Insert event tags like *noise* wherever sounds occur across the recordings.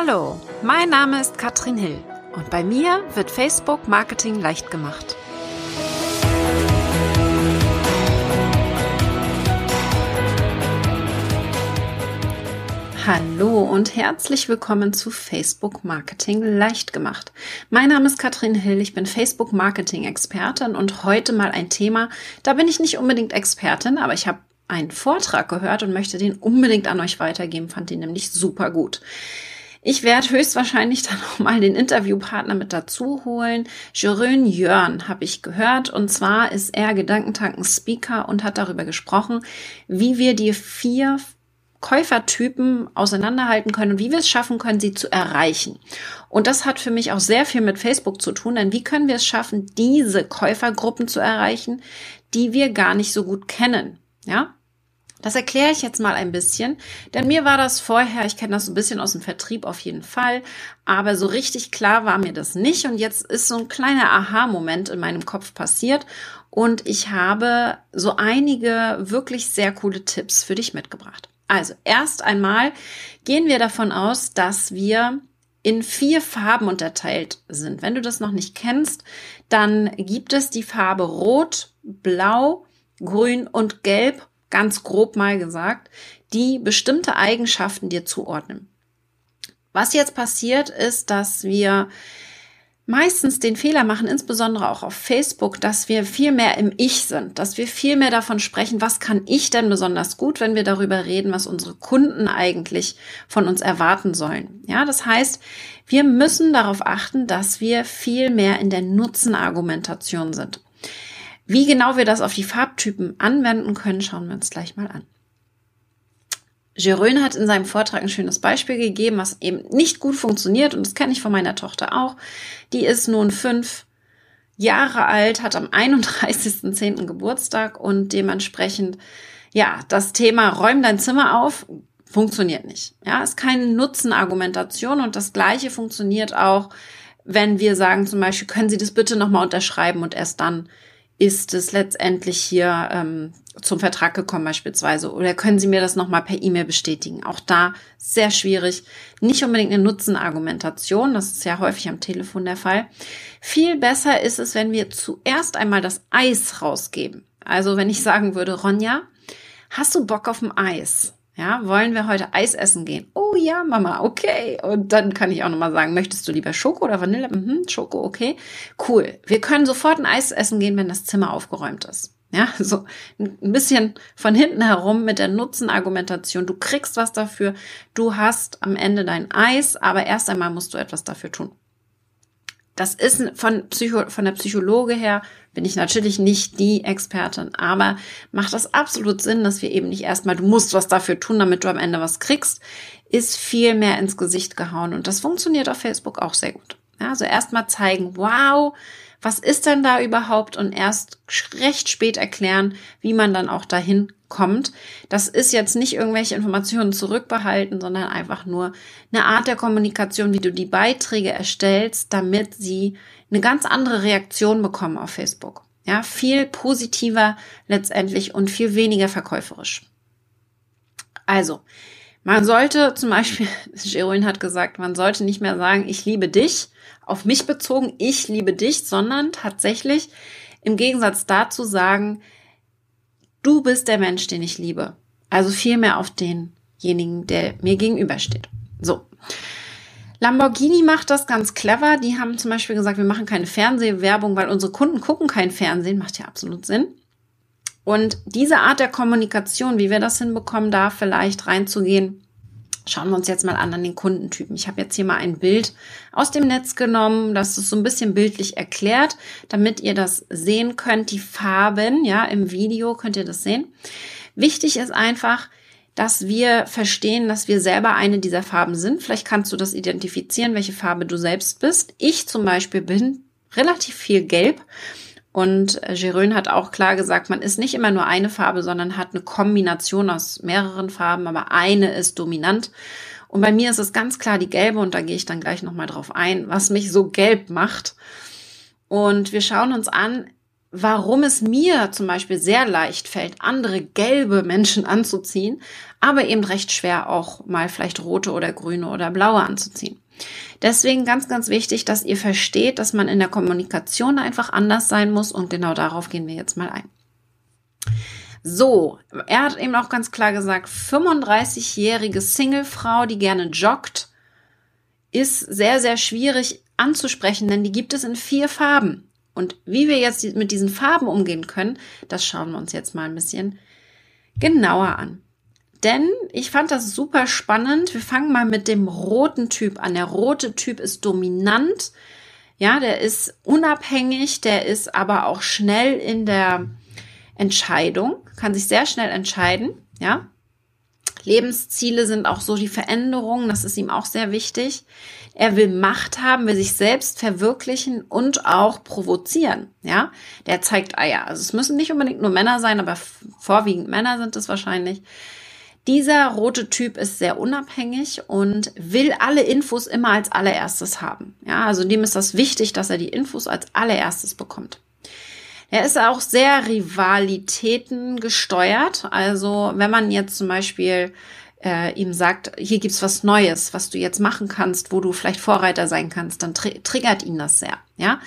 Hallo, mein Name ist Katrin Hill und bei mir wird Facebook Marketing leicht gemacht. Hallo und herzlich willkommen zu Facebook Marketing leicht gemacht. Mein Name ist Katrin Hill, ich bin Facebook Marketing Expertin und heute mal ein Thema, da bin ich nicht unbedingt Expertin, aber ich habe einen Vortrag gehört und möchte den unbedingt an euch weitergeben, fand den nämlich super gut. Ich werde höchstwahrscheinlich dann auch mal den Interviewpartner mit dazu holen. Jerön Jörn habe ich gehört und zwar ist er Gedankentanken-Speaker und hat darüber gesprochen, wie wir die vier Käufertypen auseinanderhalten können und wie wir es schaffen können, sie zu erreichen. Und das hat für mich auch sehr viel mit Facebook zu tun, denn wie können wir es schaffen, diese Käufergruppen zu erreichen, die wir gar nicht so gut kennen? Ja? Das erkläre ich jetzt mal ein bisschen, denn mir war das vorher, ich kenne das so ein bisschen aus dem Vertrieb auf jeden Fall, aber so richtig klar war mir das nicht und jetzt ist so ein kleiner Aha-Moment in meinem Kopf passiert und ich habe so einige wirklich sehr coole Tipps für dich mitgebracht. Also erst einmal gehen wir davon aus, dass wir in vier Farben unterteilt sind. Wenn du das noch nicht kennst, dann gibt es die Farbe Rot, Blau, Grün und Gelb, ganz grob mal gesagt, die bestimmte Eigenschaften dir zuordnen. Was jetzt passiert ist, dass wir meistens den Fehler machen, insbesondere auch auf Facebook, dass wir viel mehr im Ich sind, dass wir viel mehr davon sprechen, was kann ich denn besonders gut, wenn wir darüber reden, was unsere Kunden eigentlich von uns erwarten sollen. Ja, das heißt, wir müssen darauf achten, dass wir viel mehr in der Nutzenargumentation sind. Wie genau wir das auf die Farbtypen anwenden können, schauen wir uns gleich mal an. Jerön hat in seinem Vortrag ein schönes Beispiel gegeben, was eben nicht gut funktioniert und das kenne ich von meiner Tochter auch. Die ist nun fünf Jahre alt, hat am 31.10. Geburtstag und dementsprechend, ja, das Thema räum dein Zimmer auf funktioniert nicht. Ja, ist keine Nutzenargumentation und das Gleiche funktioniert auch, wenn wir sagen zum Beispiel, können Sie das bitte nochmal unterschreiben und erst dann ist es letztendlich hier ähm, zum Vertrag gekommen beispielsweise? Oder können Sie mir das nochmal per E-Mail bestätigen? Auch da sehr schwierig. Nicht unbedingt eine Nutzenargumentation, das ist ja häufig am Telefon der Fall. Viel besser ist es, wenn wir zuerst einmal das Eis rausgeben. Also wenn ich sagen würde, Ronja, hast du Bock auf ein Eis? Ja, wollen wir heute Eis essen gehen? Oh ja, Mama, okay. Und dann kann ich auch nochmal sagen, möchtest du lieber Schoko oder Vanille? Mhm, Schoko, okay. Cool. Wir können sofort ein Eis essen gehen, wenn das Zimmer aufgeräumt ist. Ja, *laughs* so ein bisschen von hinten herum mit der Nutzenargumentation. Du kriegst was dafür. Du hast am Ende dein Eis, aber erst einmal musst du etwas dafür tun. Das ist von, Psycho, von der Psychologe her, bin ich natürlich nicht die Expertin, aber macht das absolut Sinn, dass wir eben nicht erstmal, du musst was dafür tun, damit du am Ende was kriegst, ist viel mehr ins Gesicht gehauen. Und das funktioniert auf Facebook auch sehr gut. Also erstmal zeigen, wow, was ist denn da überhaupt und erst recht spät erklären, wie man dann auch dahin kommt. Das ist jetzt nicht irgendwelche Informationen zurückbehalten, sondern einfach nur eine Art der Kommunikation, wie du die Beiträge erstellst, damit sie eine ganz andere Reaktion bekommen auf Facebook. Ja, viel positiver letztendlich und viel weniger verkäuferisch. Also, man sollte zum Beispiel, *laughs* Jeroen hat gesagt, man sollte nicht mehr sagen, ich liebe dich, auf mich bezogen, ich liebe dich, sondern tatsächlich im Gegensatz dazu sagen, du bist der Mensch, den ich liebe. Also vielmehr auf denjenigen, der mir gegenübersteht. So. Lamborghini macht das ganz clever. Die haben zum Beispiel gesagt, wir machen keine Fernsehwerbung, weil unsere Kunden gucken kein Fernsehen. Macht ja absolut Sinn. Und diese Art der Kommunikation, wie wir das hinbekommen, da vielleicht reinzugehen, Schauen wir uns jetzt mal an an den Kundentypen. Ich habe jetzt hier mal ein Bild aus dem Netz genommen, das ist so ein bisschen bildlich erklärt, damit ihr das sehen könnt. Die Farben, ja, im Video könnt ihr das sehen. Wichtig ist einfach, dass wir verstehen, dass wir selber eine dieser Farben sind. Vielleicht kannst du das identifizieren, welche Farbe du selbst bist. Ich zum Beispiel bin relativ viel gelb und Jerön hat auch klar gesagt, man ist nicht immer nur eine Farbe, sondern hat eine Kombination aus mehreren Farben, aber eine ist dominant. Und bei mir ist es ganz klar die gelbe und da gehe ich dann gleich nochmal drauf ein, was mich so gelb macht. Und wir schauen uns an, warum es mir zum Beispiel sehr leicht fällt, andere gelbe Menschen anzuziehen, aber eben recht schwer auch mal vielleicht rote oder grüne oder blaue anzuziehen. Deswegen ganz, ganz wichtig, dass ihr versteht, dass man in der Kommunikation einfach anders sein muss und genau darauf gehen wir jetzt mal ein. So, er hat eben auch ganz klar gesagt, 35-jährige Singlefrau, die gerne joggt, ist sehr, sehr schwierig anzusprechen, denn die gibt es in vier Farben. Und wie wir jetzt mit diesen Farben umgehen können, das schauen wir uns jetzt mal ein bisschen genauer an. Denn ich fand das super spannend. Wir fangen mal mit dem roten Typ an. Der rote Typ ist dominant. Ja, der ist unabhängig, der ist aber auch schnell in der Entscheidung, kann sich sehr schnell entscheiden. Ja, Lebensziele sind auch so die Veränderungen, das ist ihm auch sehr wichtig. Er will Macht haben, will sich selbst verwirklichen und auch provozieren. Ja, der zeigt Eier. Also es müssen nicht unbedingt nur Männer sein, aber vorwiegend Männer sind es wahrscheinlich. Dieser rote Typ ist sehr unabhängig und will alle Infos immer als allererstes haben. Ja, also dem ist das wichtig, dass er die Infos als allererstes bekommt. Er ist auch sehr Rivalitäten gesteuert. Also wenn man jetzt zum Beispiel äh, ihm sagt, hier gibt's was Neues, was du jetzt machen kannst, wo du vielleicht Vorreiter sein kannst, dann tr triggert ihn das sehr. Ja.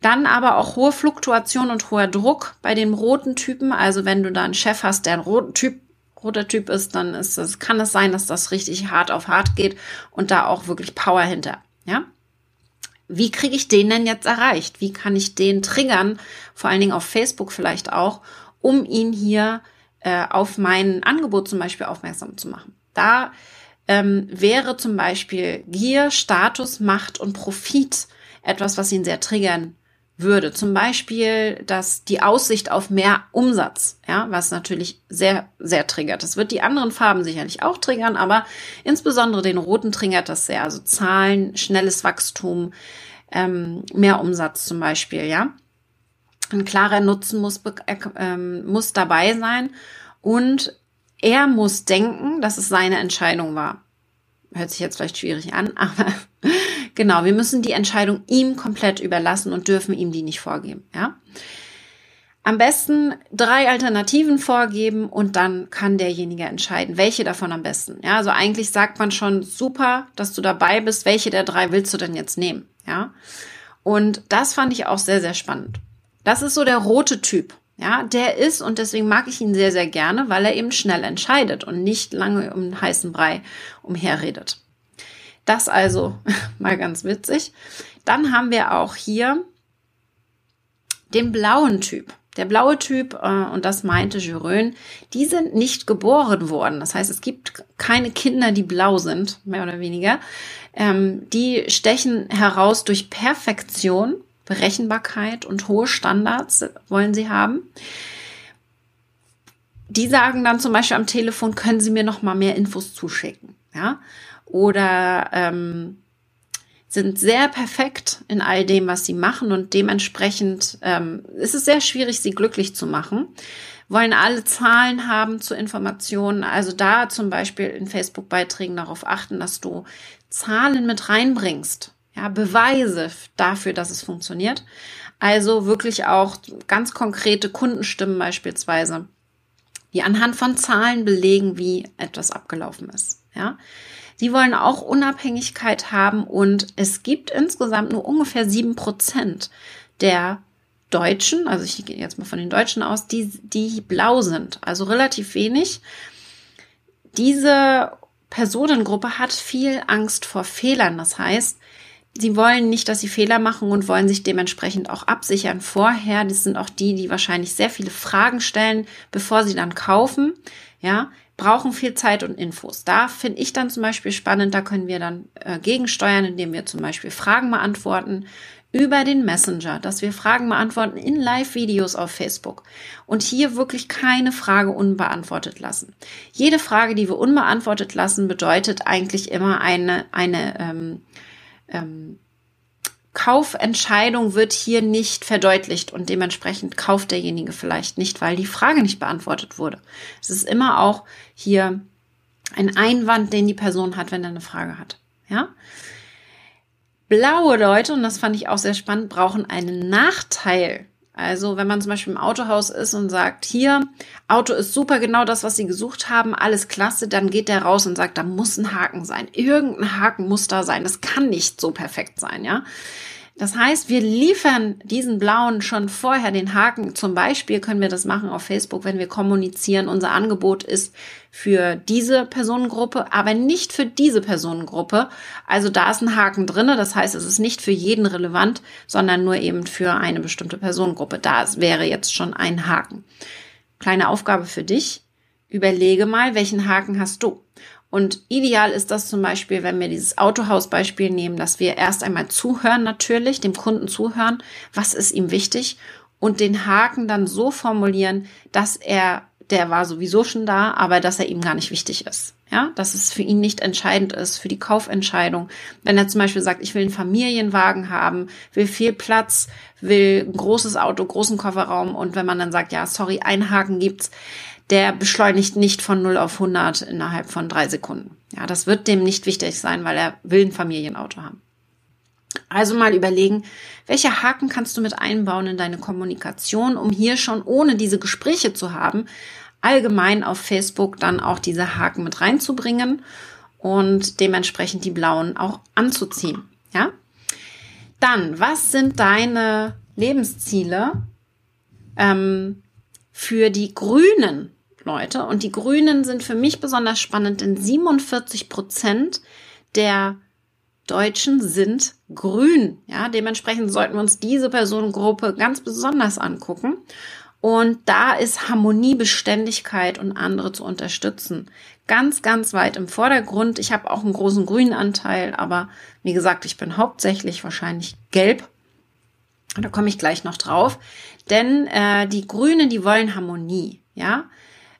Dann aber auch hohe Fluktuation und hoher Druck bei dem roten Typen. Also wenn du da einen Chef hast, der ein roter Typ, roter Typ ist, dann ist es, kann es sein, dass das richtig hart auf hart geht und da auch wirklich Power hinter. Ja wie kriege ich den denn jetzt erreicht? Wie kann ich den triggern, vor allen Dingen auf Facebook vielleicht auch, um ihn hier äh, auf mein Angebot zum Beispiel aufmerksam zu machen? Da ähm, wäre zum Beispiel Gier, Status, Macht und Profit etwas, was ihn sehr triggern würde. Zum Beispiel, dass die Aussicht auf mehr Umsatz, ja, was natürlich sehr, sehr triggert. Das wird die anderen Farben sicherlich auch triggern, aber insbesondere den roten triggert das sehr. Also Zahlen, schnelles Wachstum, ähm, mehr Umsatz zum Beispiel, ja. Ein klarer Nutzen muss, äh, muss dabei sein und er muss denken, dass es seine Entscheidung war. Hört sich jetzt vielleicht schwierig an, *laughs* aber Genau, wir müssen die Entscheidung ihm komplett überlassen und dürfen ihm die nicht vorgeben, ja. Am besten drei Alternativen vorgeben und dann kann derjenige entscheiden, welche davon am besten. Ja, also eigentlich sagt man schon super, dass du dabei bist. Welche der drei willst du denn jetzt nehmen? Ja. Und das fand ich auch sehr, sehr spannend. Das ist so der rote Typ. Ja, der ist und deswegen mag ich ihn sehr, sehr gerne, weil er eben schnell entscheidet und nicht lange um heißen Brei umherredet. Das also *laughs* mal ganz witzig. Dann haben wir auch hier den blauen Typ. Der blaue Typ, äh, und das meinte Jurön, die sind nicht geboren worden. Das heißt, es gibt keine Kinder, die blau sind, mehr oder weniger. Ähm, die stechen heraus durch Perfektion, Berechenbarkeit und hohe Standards wollen sie haben. Die sagen dann zum Beispiel am Telefon, können Sie mir noch mal mehr Infos zuschicken, ja? Oder ähm, sind sehr perfekt in all dem, was sie machen und dementsprechend ähm, ist es sehr schwierig, sie glücklich zu machen. Wollen alle Zahlen haben zu Informationen, also da zum Beispiel in Facebook-Beiträgen darauf achten, dass du Zahlen mit reinbringst, ja, Beweise dafür, dass es funktioniert. Also wirklich auch ganz konkrete Kundenstimmen beispielsweise, die anhand von Zahlen belegen, wie etwas abgelaufen ist, ja. Sie wollen auch Unabhängigkeit haben und es gibt insgesamt nur ungefähr sieben Prozent der Deutschen, also ich gehe jetzt mal von den Deutschen aus, die, die blau sind, also relativ wenig. Diese Personengruppe hat viel Angst vor Fehlern. Das heißt, sie wollen nicht, dass sie Fehler machen und wollen sich dementsprechend auch absichern vorher. Das sind auch die, die wahrscheinlich sehr viele Fragen stellen, bevor sie dann kaufen. Ja, brauchen viel Zeit und Infos. Da finde ich dann zum Beispiel spannend, da können wir dann äh, gegensteuern, indem wir zum Beispiel Fragen beantworten über den Messenger, dass wir Fragen beantworten in Live-Videos auf Facebook und hier wirklich keine Frage unbeantwortet lassen. Jede Frage, die wir unbeantwortet lassen, bedeutet eigentlich immer eine, eine ähm, ähm, Kaufentscheidung wird hier nicht verdeutlicht und dementsprechend kauft derjenige vielleicht nicht, weil die Frage nicht beantwortet wurde. Es ist immer auch hier ein Einwand, den die Person hat, wenn er eine Frage hat. Ja? Blaue Leute, und das fand ich auch sehr spannend, brauchen einen Nachteil Also wenn man zum Beispiel im Autohaus ist und sagt, hier, Auto ist super, genau das, was Sie gesucht haben, alles klasse, dann geht der raus und sagt, da muss ein Haken sein. Irgendein Haken muss da sein. Das kann nicht so perfekt sein, ja. Das heißt, wir liefern diesen blauen schon vorher den Haken. Zum Beispiel können wir das machen auf Facebook, wenn wir kommunizieren. Unser Angebot ist für diese Personengruppe, aber nicht für diese Personengruppe. Also da ist ein Haken drinne. Das heißt, es ist nicht für jeden relevant, sondern nur eben für eine bestimmte Personengruppe. Da wäre jetzt schon ein Haken. Kleine Aufgabe für dich. Überlege mal, welchen Haken hast du? Und ideal ist das zum Beispiel, wenn wir dieses Autohausbeispiel nehmen, dass wir erst einmal zuhören natürlich, dem Kunden zuhören, was ist ihm wichtig und den Haken dann so formulieren, dass er, der war sowieso schon da, aber dass er ihm gar nicht wichtig ist. Ja, dass es für ihn nicht entscheidend ist, für die Kaufentscheidung. Wenn er zum Beispiel sagt, ich will einen Familienwagen haben, will viel Platz, will ein großes Auto, großen Kofferraum und wenn man dann sagt, ja, sorry, ein Haken gibt's, der beschleunigt nicht von 0 auf 100 innerhalb von drei Sekunden. Ja, das wird dem nicht wichtig sein, weil er will ein Familienauto haben. Also mal überlegen, welche Haken kannst du mit einbauen in deine Kommunikation, um hier schon ohne diese Gespräche zu haben, allgemein auf Facebook dann auch diese Haken mit reinzubringen und dementsprechend die blauen auch anzuziehen. Ja? Dann, was sind deine Lebensziele ähm, für die Grünen? Leute. Und die Grünen sind für mich besonders spannend, denn 47 Prozent der Deutschen sind grün. Ja, dementsprechend sollten wir uns diese Personengruppe ganz besonders angucken. Und da ist Harmonie, Beständigkeit und andere zu unterstützen. Ganz, ganz weit im Vordergrund. Ich habe auch einen großen grünen Anteil, aber wie gesagt, ich bin hauptsächlich wahrscheinlich gelb. Da komme ich gleich noch drauf. Denn äh, die Grünen, die wollen Harmonie. Ja,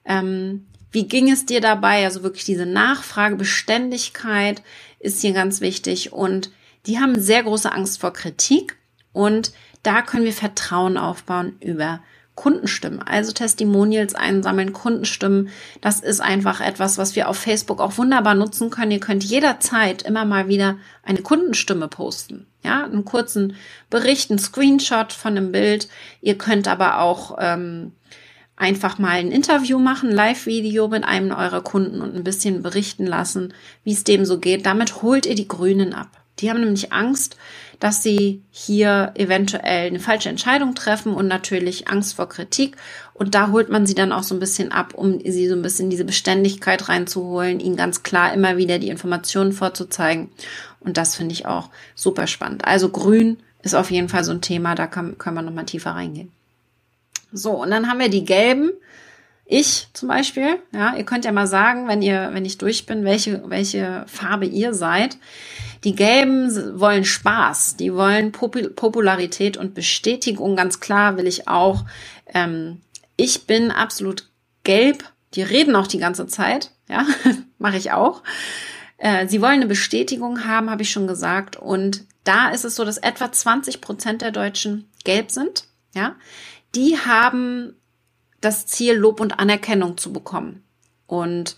ähm, wie ging es dir dabei? Also wirklich diese Nachfrage, Beständigkeit ist hier ganz wichtig und die haben sehr große Angst vor Kritik und da können wir Vertrauen aufbauen über Kundenstimmen, also Testimonials einsammeln, Kundenstimmen. Das ist einfach etwas, was wir auf Facebook auch wunderbar nutzen können. Ihr könnt jederzeit immer mal wieder eine Kundenstimme posten. Ja, einen kurzen Bericht, einen Screenshot von einem Bild. Ihr könnt aber auch ähm, einfach mal ein Interview machen, Live-Video mit einem eurer Kunden und ein bisschen berichten lassen, wie es dem so geht. Damit holt ihr die Grünen ab. Die haben nämlich Angst, dass sie hier eventuell eine falsche Entscheidung treffen und natürlich Angst vor Kritik. Und da holt man sie dann auch so ein bisschen ab, um sie so ein bisschen diese Beständigkeit reinzuholen, ihnen ganz klar immer wieder die Informationen vorzuzeigen. Und das finde ich auch super spannend. Also grün ist auf jeden Fall so ein Thema, da kann, können wir nochmal tiefer reingehen. So, und dann haben wir die gelben. Ich zum Beispiel, ja, ihr könnt ja mal sagen, wenn ihr, wenn ich durch bin, welche, welche Farbe ihr seid. Die Gelben wollen Spaß, die wollen Popularität und Bestätigung. Ganz klar will ich auch. Ähm, ich bin absolut gelb. Die reden auch die ganze Zeit, ja, *laughs* mache ich auch. Äh, sie wollen eine Bestätigung haben, habe ich schon gesagt. Und da ist es so, dass etwa 20 Prozent der Deutschen gelb sind, ja die haben das Ziel, Lob und Anerkennung zu bekommen. Und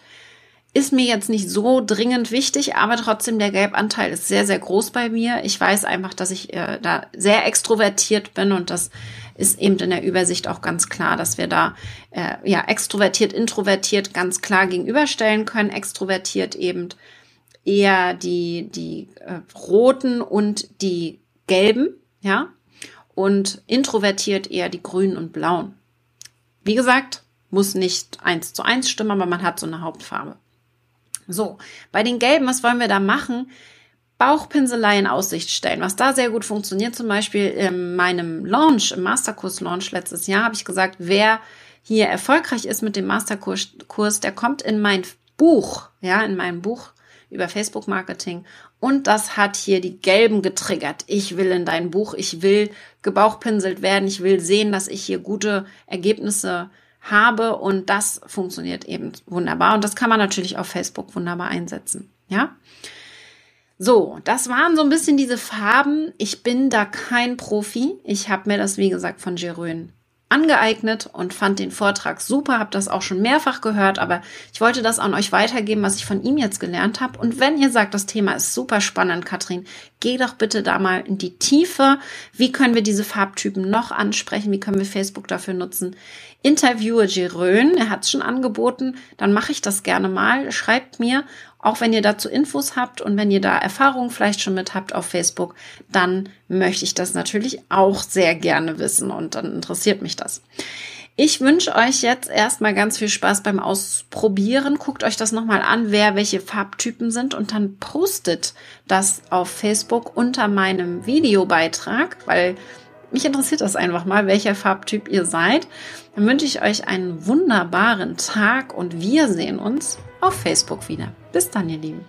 ist mir jetzt nicht so dringend wichtig, aber trotzdem der Gelbanteil ist sehr, sehr groß bei mir. Ich weiß einfach, dass ich äh, da sehr extrovertiert bin und das ist eben in der Übersicht auch ganz klar, dass wir da äh, ja extrovertiert, introvertiert ganz klar gegenüberstellen können. Extrovertiert eben eher die die äh, roten und die gelben, ja, und introvertiert eher die Grünen und Blauen. Wie gesagt, muss nicht eins zu eins stimmen, aber man hat so eine Hauptfarbe. So, bei den Gelben, was wollen wir da machen? Bauchpinselei in Aussicht stellen. Was da sehr gut funktioniert, zum Beispiel in meinem Launch, im Masterkurs-Launch letztes Jahr, habe ich gesagt, wer hier erfolgreich ist mit dem Masterkurs, der kommt in mein Buch, ja, in mein Buch über Facebook Marketing. Und das hat hier die Gelben getriggert. Ich will in dein Buch, ich will gebauchpinselt werden, ich will sehen, dass ich hier gute Ergebnisse habe und das funktioniert eben wunderbar. Und das kann man natürlich auf Facebook wunderbar einsetzen. Ja. So, das waren so ein bisschen diese Farben. Ich bin da kein Profi. Ich habe mir das, wie gesagt, von Jerön angeeignet und fand den Vortrag super, habe das auch schon mehrfach gehört, aber ich wollte das an euch weitergeben, was ich von ihm jetzt gelernt habe. Und wenn ihr sagt, das Thema ist super spannend, Katrin, geh doch bitte da mal in die Tiefe. Wie können wir diese Farbtypen noch ansprechen? Wie können wir Facebook dafür nutzen? Interviewe Jerön, er hat es schon angeboten, dann mache ich das gerne mal. Schreibt mir auch wenn ihr dazu Infos habt und wenn ihr da Erfahrungen vielleicht schon mit habt auf Facebook, dann möchte ich das natürlich auch sehr gerne wissen und dann interessiert mich das. Ich wünsche euch jetzt erstmal ganz viel Spaß beim Ausprobieren. Guckt euch das nochmal an, wer welche Farbtypen sind und dann postet das auf Facebook unter meinem Videobeitrag, weil mich interessiert das einfach mal, welcher Farbtyp ihr seid. Dann wünsche ich euch einen wunderbaren Tag und wir sehen uns auf Facebook wieder. Bis dann, ihr Lieben.